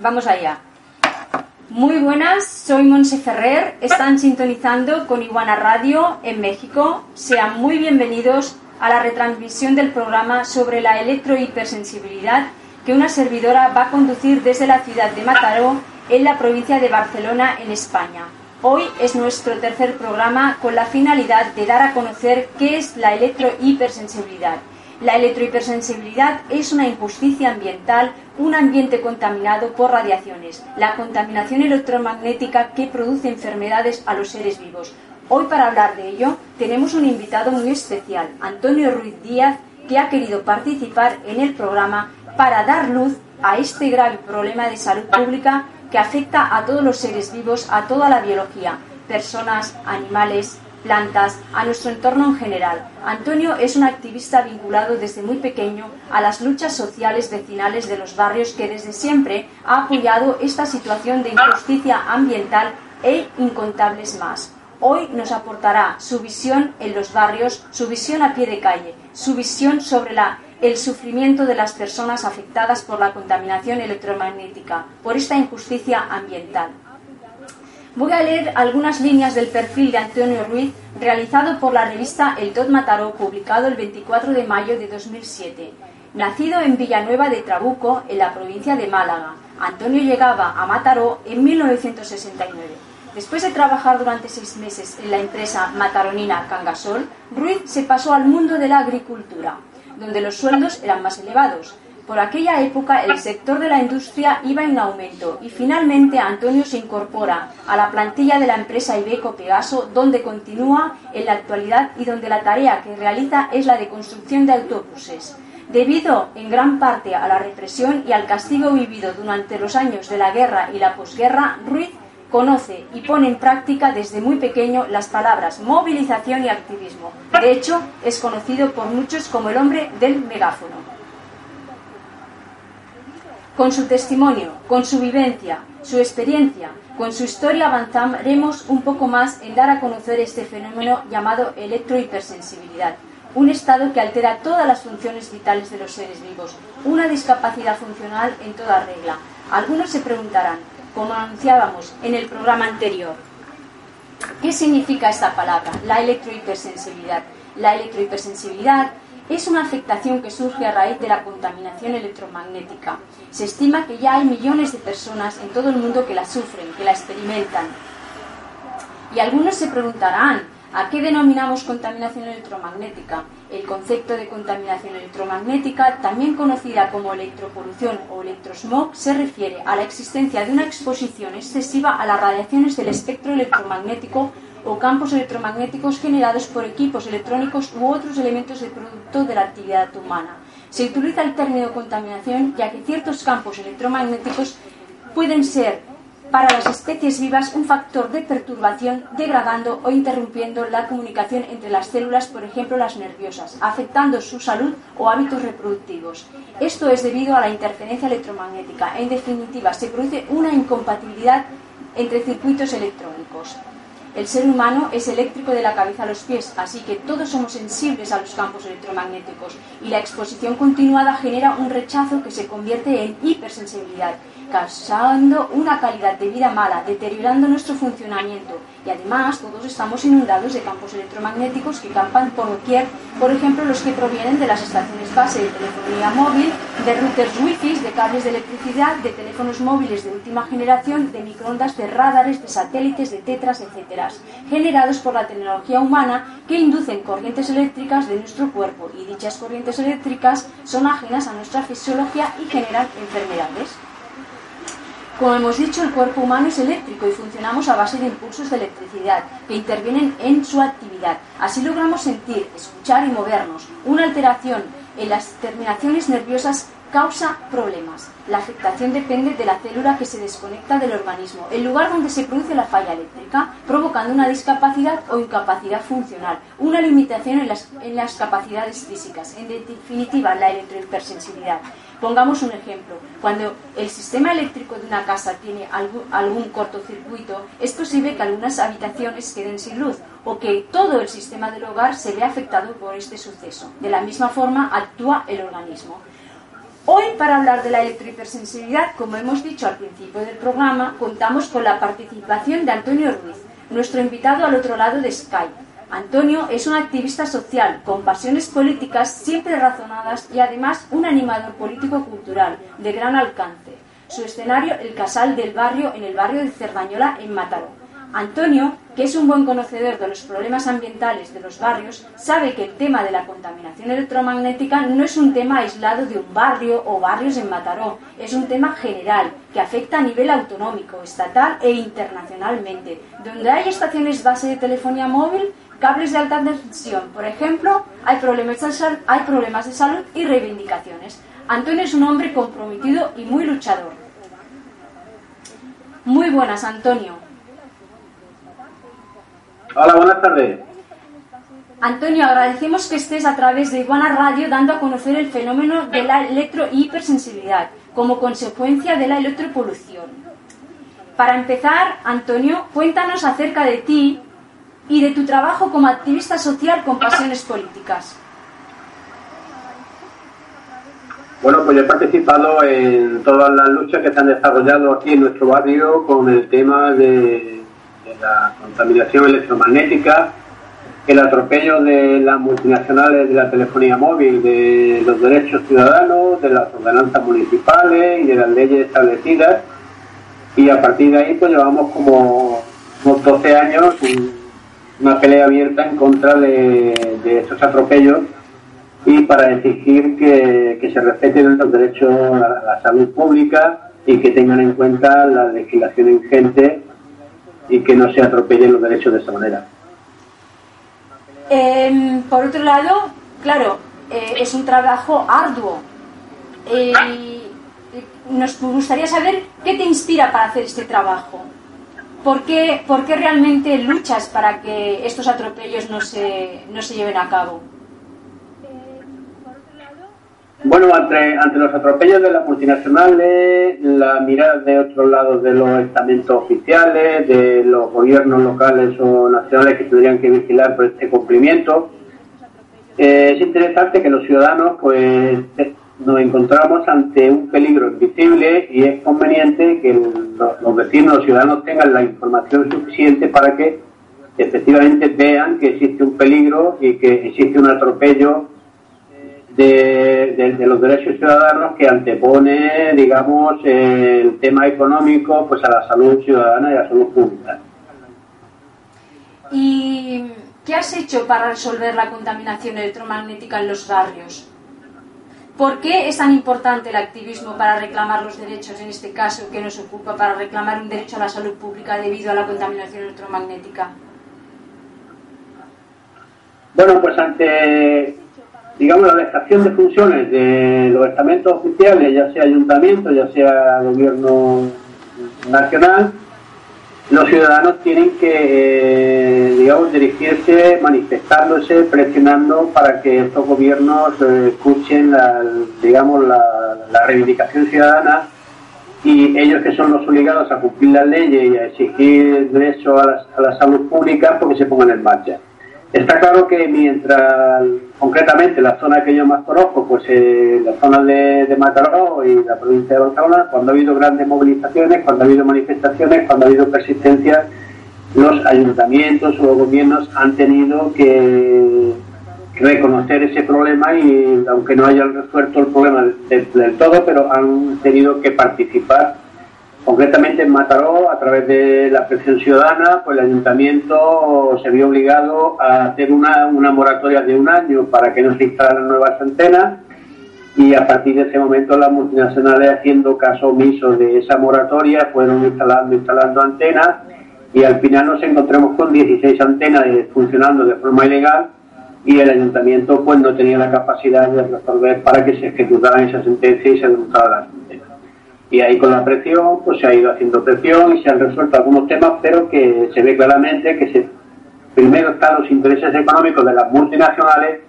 Vamos allá. Muy buenas, soy Monse Ferrer. Están sintonizando con Iguana Radio en México. Sean muy bienvenidos a la retransmisión del programa sobre la electrohipersensibilidad que una servidora va a conducir desde la ciudad de Mataró, en la provincia de Barcelona, en España. Hoy es nuestro tercer programa con la finalidad de dar a conocer qué es la electrohipersensibilidad. La electrohipersensibilidad es una injusticia ambiental, un ambiente contaminado por radiaciones, la contaminación electromagnética que produce enfermedades a los seres vivos, Hoy para hablar de ello tenemos un invitado muy especial, Antonio Ruiz Díaz, que ha querido participar en el programa para dar luz a este grave problema de salud pública que afecta a todos los seres vivos, a toda la biología, personas, animales, plantas, a nuestro entorno en general. Antonio es un activista vinculado desde muy pequeño a las luchas sociales vecinales de los barrios que desde siempre ha apoyado esta situación de injusticia ambiental e incontables más. Hoy nos aportará su visión en los barrios, su visión a pie de calle, su visión sobre el sufrimiento de las personas afectadas por la contaminación electromagnética, por esta injusticia ambiental. Voy a leer algunas líneas del perfil de Antonio Ruiz realizado por la revista El Tot Mataró, publicado el 24 de mayo de 2007. Nacido en Villanueva de Trabuco, en la provincia de Málaga, Antonio llegaba a Mataró en 1969. Después de trabajar durante seis meses en la empresa mataronina Cangasol, Ruiz se pasó al mundo de la agricultura, donde los sueldos eran más elevados. Por aquella época el sector de la industria iba en aumento y finalmente Antonio se incorpora a la plantilla de la empresa Ibeco Pegaso, donde continúa en la actualidad y donde la tarea que realiza es la de construcción de autobuses. Debido en gran parte a la represión y al castigo vivido durante los años de la guerra y la posguerra, Ruiz conoce y pone en práctica desde muy pequeño las palabras movilización y activismo. De hecho, es conocido por muchos como el hombre del megáfono. Con su testimonio, con su vivencia, su experiencia, con su historia avanzaremos un poco más en dar a conocer este fenómeno llamado electrohipersensibilidad, un estado que altera todas las funciones vitales de los seres vivos, una discapacidad funcional en toda regla. Algunos se preguntarán, como anunciábamos en el programa anterior. ¿Qué significa esta palabra? La electrohipersensibilidad. La electrohipersensibilidad es una afectación que surge a raíz de la contaminación electromagnética. Se estima que ya hay millones de personas en todo el mundo que la sufren, que la experimentan. Y algunos se preguntarán, ¿A qué denominamos contaminación electromagnética? El concepto de contaminación electromagnética, también conocida como electropolución o electrosmog, se refiere a la existencia de una exposición excesiva a las radiaciones del espectro electromagnético o campos electromagnéticos generados por equipos electrónicos u otros elementos de producto de la actividad humana. Se utiliza el término contaminación ya que ciertos campos electromagnéticos pueden ser para las especies vivas un factor de perturbación degradando o interrumpiendo la comunicación entre las células, por ejemplo las nerviosas, afectando su salud o hábitos reproductivos. Esto es debido a la interferencia electromagnética. En definitiva, se produce una incompatibilidad entre circuitos electrónicos. El ser humano es eléctrico de la cabeza a los pies, así que todos somos sensibles a los campos electromagnéticos y la exposición continuada genera un rechazo que se convierte en hipersensibilidad causando una calidad de vida mala, deteriorando nuestro funcionamiento. Y además todos estamos inundados de campos electromagnéticos que campan por doquier, por ejemplo los que provienen de las estaciones base de telefonía móvil, de routers wifi, de cables de electricidad, de teléfonos móviles de última generación, de microondas, de radares, de satélites, de tetras, etc., generados por la tecnología humana que inducen corrientes eléctricas de nuestro cuerpo y dichas corrientes eléctricas son ajenas a nuestra fisiología y generan enfermedades. Como hemos dicho, el cuerpo humano es eléctrico y funcionamos a base de impulsos de electricidad que intervienen en su actividad. Así logramos sentir, escuchar y movernos. Una alteración en las terminaciones nerviosas causa problemas. La afectación depende de la célula que se desconecta del organismo, el lugar donde se produce la falla eléctrica, provocando una discapacidad o incapacidad funcional, una limitación en las, capacidades físicas, en definitiva la electrohipersensibilidad. Pongamos un ejemplo. Cuando el sistema eléctrico de una casa tiene algún, cortocircuito, es posible que algunas habitaciones queden sin luz o que todo el sistema del hogar se vea afectado por este suceso. De la misma forma actúa el organismo. Hoy, para hablar de la electrohipersensibilidad, como hemos dicho al principio del programa, contamos con la participación de Antonio Ruiz, nuestro invitado al otro lado de Skype. Antonio es un activista social con pasiones políticas siempre razonadas y además un animador político-cultural de gran alcance. Su escenario, el Casal del Barrio, en el barrio de Cerdañola, en Mataró. Antonio, que es un buen conocedor de los problemas ambientales de los barrios, sabe que el tema de la contaminación electromagnética no es un tema aislado de un barrio o barrios en Mataró, es un tema general que afecta a nivel autonómico, estatal e internacionalmente. Donde hay estaciones base de telefonía móvil, cables de alta tensión, por ejemplo, hay problemas, de hay problemas de salud y reivindicaciones. Antonio es un hombre comprometido y muy luchador. Muy buenas, Antonio. Hola, buenas tardes. Antonio, agradecemos que estés a través de Iguana Radio dando a conocer el fenómeno de la electrohipersensibilidad como consecuencia de la electropolución. Para empezar, Antonio, cuéntanos acerca de ti y de tu trabajo como activista social con pasiones políticas. Bueno, pues yo he participado en todas las luchas que se han desarrollado aquí en nuestro barrio con el tema de, la contaminación electromagnética, el atropello de las multinacionales de la telefonía móvil, de los derechos ciudadanos, de las ordenanzas municipales y de las leyes establecidas. Y a partir de ahí, pues llevamos como unos 12 años una pelea abierta en contra de, de estos atropellos y para exigir que, se respeten los derechos a la, salud pública y que tengan en cuenta la legislación ingente y que no se atropellen los derechos de esa manera. Em, por otro lado, claro, eh, es un trabajo arduo. Eh, nos gustaría saber qué te inspira para hacer este trabajo. ¿Por qué, ¿Por qué realmente luchas para que estos atropellos no se, no se lleven a cabo? Bueno, ante, ante los atropellos de las multinacionales, la mirada de otros lados de los estamentos oficiales, de los gobiernos locales o nacionales que tendrían que vigilar por este cumplimiento, eh, es interesante que los ciudadanos pues nos encontramos ante un peligro invisible y es conveniente que los vecinos, los ciudadanos tengan la información suficiente para que efectivamente vean que existe un peligro y que existe un atropello de, los derechos ciudadanos que antepone, digamos, el tema económico pues a la salud ciudadana y a la salud pública. ¿Y qué has hecho para resolver la contaminación electromagnética en los barrios? ¿Por qué es tan importante el activismo para reclamar los derechos, en este caso que nos ocupa, para reclamar un derecho a la salud pública debido a la contaminación electromagnética? Bueno, pues ante, digamos, la dejación de funciones de los estamentos oficiales, ya sea ayuntamiento, ya sea gobierno nacional, los ciudadanos tienen que, eh, digamos, dirigirse manifestándose, presionando para que estos gobiernos eh, escuchen, la, digamos, la, reivindicación ciudadana y ellos que son los obligados a cumplir las leyes y a exigir derecho a la, a la salud pública, porque se pongan en marcha. Está claro que mientras, concretamente, la zona que yo más conozco, pues eh, la zona de, de Mataró y la provincia de Barcelona, cuando ha habido grandes movilizaciones, cuando ha habido manifestaciones, cuando ha habido persistencia, los ayuntamientos o los gobiernos han tenido que reconocer ese problema y, aunque no hayan resuelto el problema del todo, pero han tenido que participar Concretamente en Mataró, a través de la presión ciudadana, pues el ayuntamiento se vio obligado a hacer una, moratoria de un año para que no se instalaran nuevas antenas y a partir de ese momento las multinacionales haciendo caso omiso de esa moratoria fueron instalando, instalando antenas y al final nos encontramos con 16 antenas funcionando de forma ilegal y el ayuntamiento pues no tenía la capacidad de resolver para que se ejecutaran esa sentencia y se demostrara la sentencia. Y ahí con la presión pues se ha ido haciendo presión y se han resuelto algunos temas, pero que se ve claramente que se, primero están los intereses económicos de las multinacionales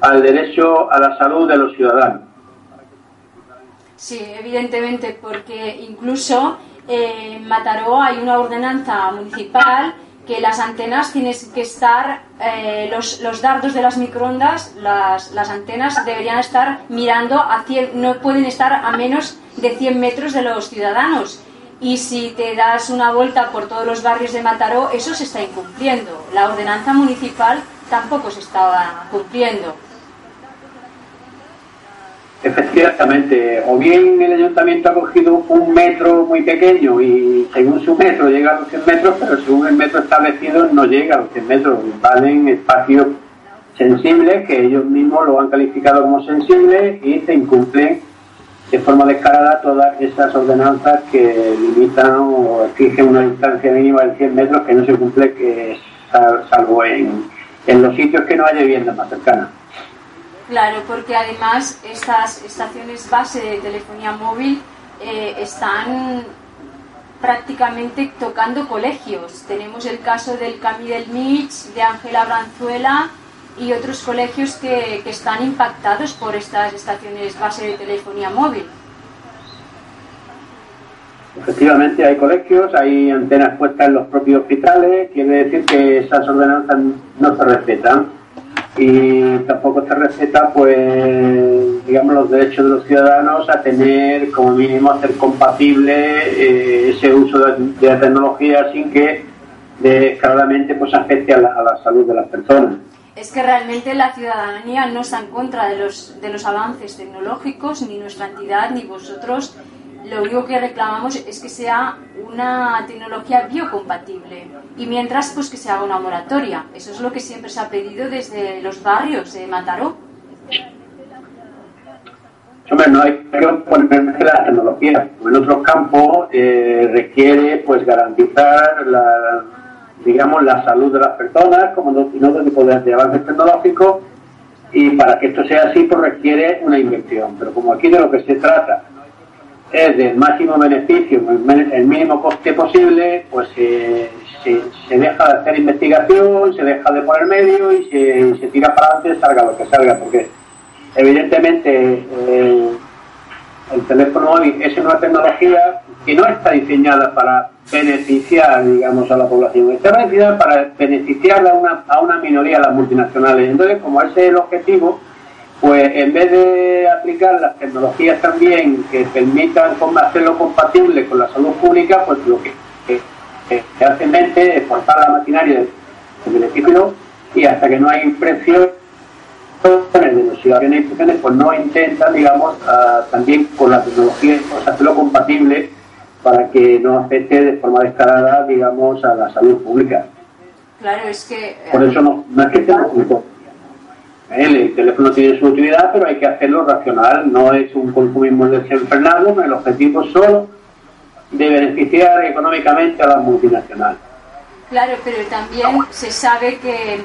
al derecho a la salud de los ciudadanos. Sí, evidentemente, porque incluso eh, en Mataró hay una ordenanza municipal que las antenas tienen que estar, eh, los, los, dardos de las microondas, las, las, antenas deberían estar mirando a 100, no pueden estar a menos de 100 metros de los ciudadanos. Y si te das una vuelta por todos los barrios de Mataró, eso se está incumpliendo. La ordenanza municipal tampoco se estaba cumpliendo. Efectivamente, o bien el ayuntamiento ha cogido un metro muy pequeño y según su metro llega a los 100 metros, pero según el metro establecido no llega a los 100 metros, valen espacios sensibles que ellos mismos lo han calificado como sensibles y se incumplen de forma descarada todas esas ordenanzas que limitan o exigen una distancia mínima de 100 metros que no se cumple, que salvo en, en los sitios que no haya viviendas más cercanas. Claro, porque además estas estaciones base de telefonía móvil eh, están prácticamente tocando colegios. Tenemos el caso del Camí del Mich, de Ángela Branzuela y otros colegios que, que están impactados por estas estaciones base de telefonía móvil. Efectivamente, hay colegios, hay antenas puestas en los propios hospitales, quiere decir que esas ordenanzas no se respetan y tampoco se respeta pues digamos los derechos de los ciudadanos a tener como mínimo hacer compatible eh, ese uso de, la tecnología sin que descaradamente pues afecte a a la, salud de las personas es que realmente la ciudadanía no está en contra de los de los avances tecnológicos ni nuestra entidad ni vosotros lo único que reclamamos es que sea una tecnología biocompatible y mientras pues que se haga una moratoria. Eso es lo que siempre se ha pedido desde los barrios de Mataró. Hombre, no hay que ponerse la tecnología. En otros campos eh, requiere pues garantizar la, digamos, la salud de las personas, como en otro tipo de, avances tecnológicos, y para que esto sea así pues requiere una inversión. Pero como aquí de lo que se trata es del máximo beneficio, el mínimo coste posible, pues se, se, deja de hacer investigación, se deja de poner medio y se, tira para adelante, salga lo que salga, porque evidentemente el teléfono móvil es una tecnología que no está diseñada para beneficiar, digamos, a la población, está diseñada para beneficiar a una, a una minoría, a las multinacionales. Entonces, como ese es el objetivo, pues en vez de aplicar las tecnologías también que permitan hacerlo compatible con la salud pública, pues lo que, se hace en mente es forzar la maquinaria del, beneficio y hasta que no hay de los ciudadanos y pues no intentan, digamos, también con la tecnología pues, hacerlo compatible para que no afecte de forma descarada, digamos, a la salud pública. Claro, es que... Por eso no, no es que estemos el teléfono tiene su utilidad, pero hay que hacerlo racional, no es un consumismo desenfrenado, el objetivo solo de beneficiar económicamente a las multinacionales. Claro, pero también se sabe que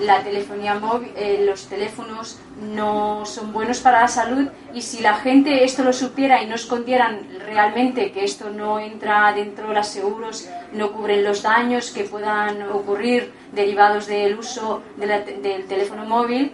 la telefonía móvil, eh, los teléfonos no son buenos para la salud y si la gente esto lo supiera y no escondieran realmente que esto no entra dentro de los seguros, no cubren los daños que puedan ocurrir derivados del uso del teléfono móvil,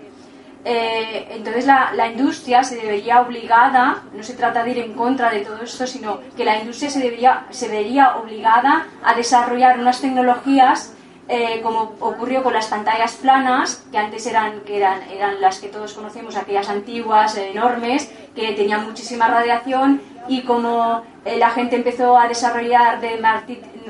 eh, entonces la, la, industria se debería obligada, no se trata de ir en contra de todo esto, sino que la industria se debería, se vería obligada a desarrollar unas tecnologías eh, como ocurrió con las pantallas planas, que antes eran, que eran, eran las que todos conocemos, aquellas antiguas, enormes, que tenían muchísima radiación y como eh, la gente empezó a desarrollar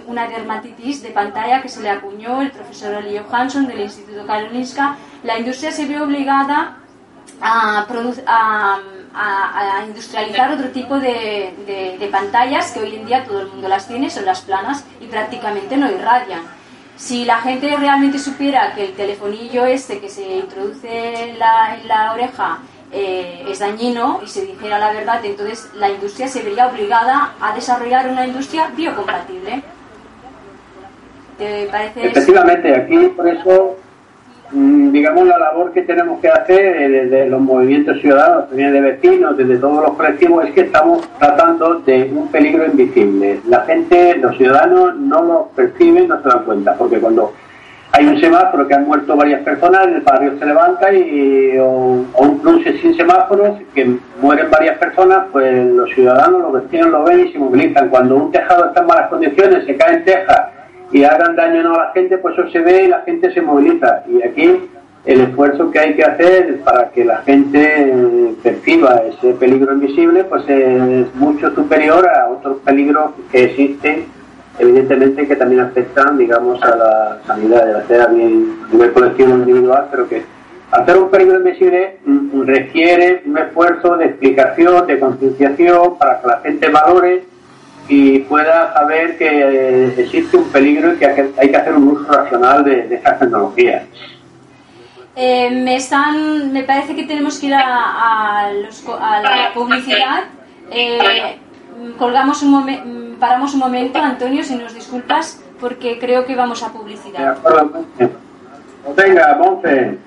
una dermatitis de pantalla que se le acuñó el profesor Oli Johansson del Instituto Karolinska, la industria se vio obligada a, a, industrializar otro tipo de, de pantallas que hoy en día todo el mundo las tiene, son las planas y prácticamente no irradian si la gente realmente supiera que el telefonillo este que se introduce en la, en la oreja eh, es dañino y se dijera la verdad, entonces la industria se vería obligada a desarrollar una industria biocompatible. ¿Te parece? Efectivamente, aquí por eso digamos, la labor que tenemos que hacer desde los movimientos ciudadanos, también de vecinos, desde todos los colectivos, es que estamos tratando de un peligro invisible. La gente, los ciudadanos no lo perciben, no se dan cuenta, porque cuando hay un semáforo que han muerto varias personas, el barrio se levanta y o, un cruce sin semáforos que mueren varias personas, pues los ciudadanos, los vecinos lo ven y se movilizan. Cuando un tejado está en malas condiciones, se cae en teja y hagan daño a la gente, pues eso se ve y la gente se moviliza. Y aquí el esfuerzo que hay que hacer para que la gente perciba ese peligro invisible, pues es mucho superior a otros peligros que existen evidentemente que también afectan, digamos, a la sanidad, de la a nivel colectivo individual, pero que hacer un peligro invisible mm, requiere un esfuerzo de explicación, de concienciación, para que la gente valore y pueda saber que eh, existe un peligro y que hay que hacer un uso racional de, de estas tecnologías. Eh, me, están, me parece que tenemos que ir a, la publicidad. Eh, colgamos un momento paramos un momento, Antonio, si nos disculpas, porque creo que vamos a publicidad. Venga, Monse.